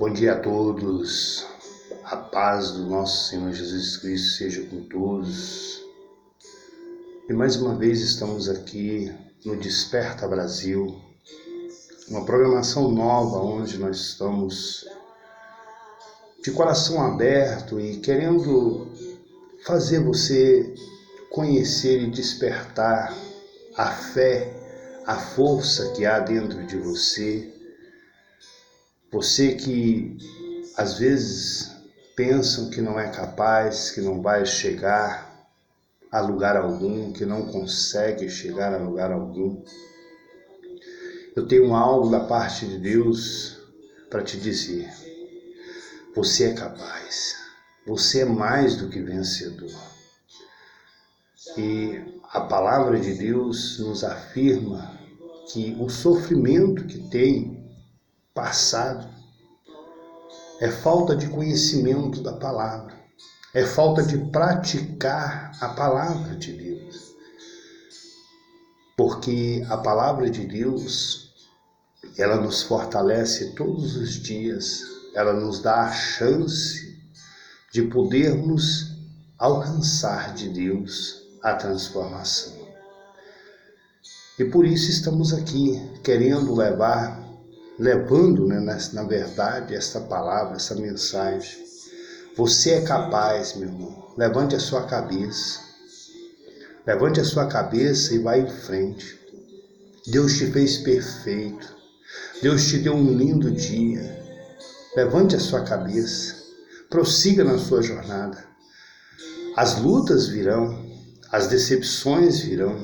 Bom dia a todos. A paz do nosso Senhor Jesus Cristo seja com todos. E mais uma vez estamos aqui no Desperta Brasil, uma programação nova onde nós estamos de coração aberto e querendo fazer você conhecer e despertar a fé, a força que há dentro de você. Você que às vezes pensam que não é capaz, que não vai chegar a lugar algum, que não consegue chegar a lugar algum. Eu tenho algo da parte de Deus para te dizer. Você é capaz. Você é mais do que vencedor. E a palavra de Deus nos afirma que o sofrimento que tem passado é falta de conhecimento da palavra, é falta de praticar a palavra de Deus. Porque a palavra de Deus, ela nos fortalece todos os dias, ela nos dá a chance de podermos alcançar de Deus a transformação. E por isso estamos aqui querendo levar, levando, né, na, verdade, esta palavra, essa mensagem. Você é capaz, meu irmão. Levante a sua cabeça. Levante a sua cabeça e vá em frente. Deus te fez perfeito. Deus te deu um lindo dia. Levante a sua cabeça. Prossiga na sua jornada. As lutas virão, as decepções virão,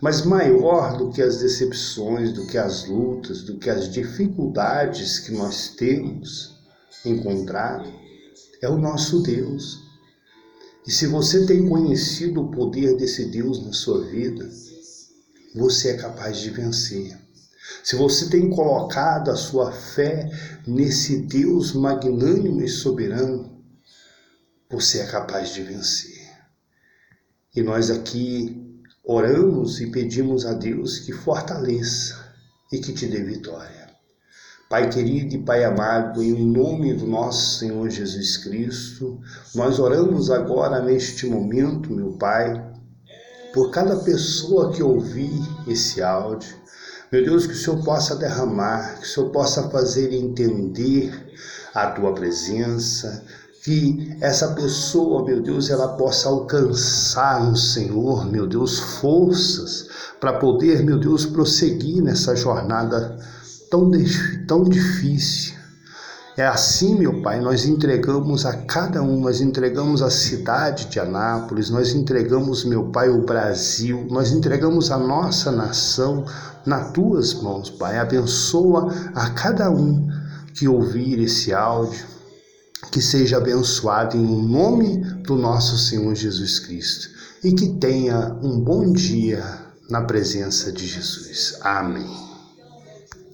mas maior do que as decepções, do que as lutas, do que as dificuldades que nós temos encontrado, é o nosso Deus. E se você tem conhecido o poder desse Deus na sua vida, você é capaz de vencer. Se você tem colocado a sua fé nesse Deus magnânimo e soberano, você é capaz de vencer. E nós aqui oramos e pedimos a Deus que fortaleça e que te dê vitória. Pai querido e Pai amado, em nome do nosso Senhor Jesus Cristo, nós oramos agora neste momento, meu Pai, por cada pessoa que ouvir esse áudio, meu Deus, que o Senhor possa derramar, que o Senhor possa fazer entender a tua presença, que essa pessoa, meu Deus, ela possa alcançar no Senhor, meu Deus, forças para poder, meu Deus, prosseguir nessa jornada tão, tão difícil. É assim, meu Pai, nós entregamos a cada um, nós entregamos a cidade de Anápolis, nós entregamos, meu Pai, o Brasil, nós entregamos a nossa nação nas tuas mãos, Pai. Abençoa a cada um que ouvir esse áudio, que seja abençoado em nome do nosso Senhor Jesus Cristo e que tenha um bom dia na presença de Jesus. Amém.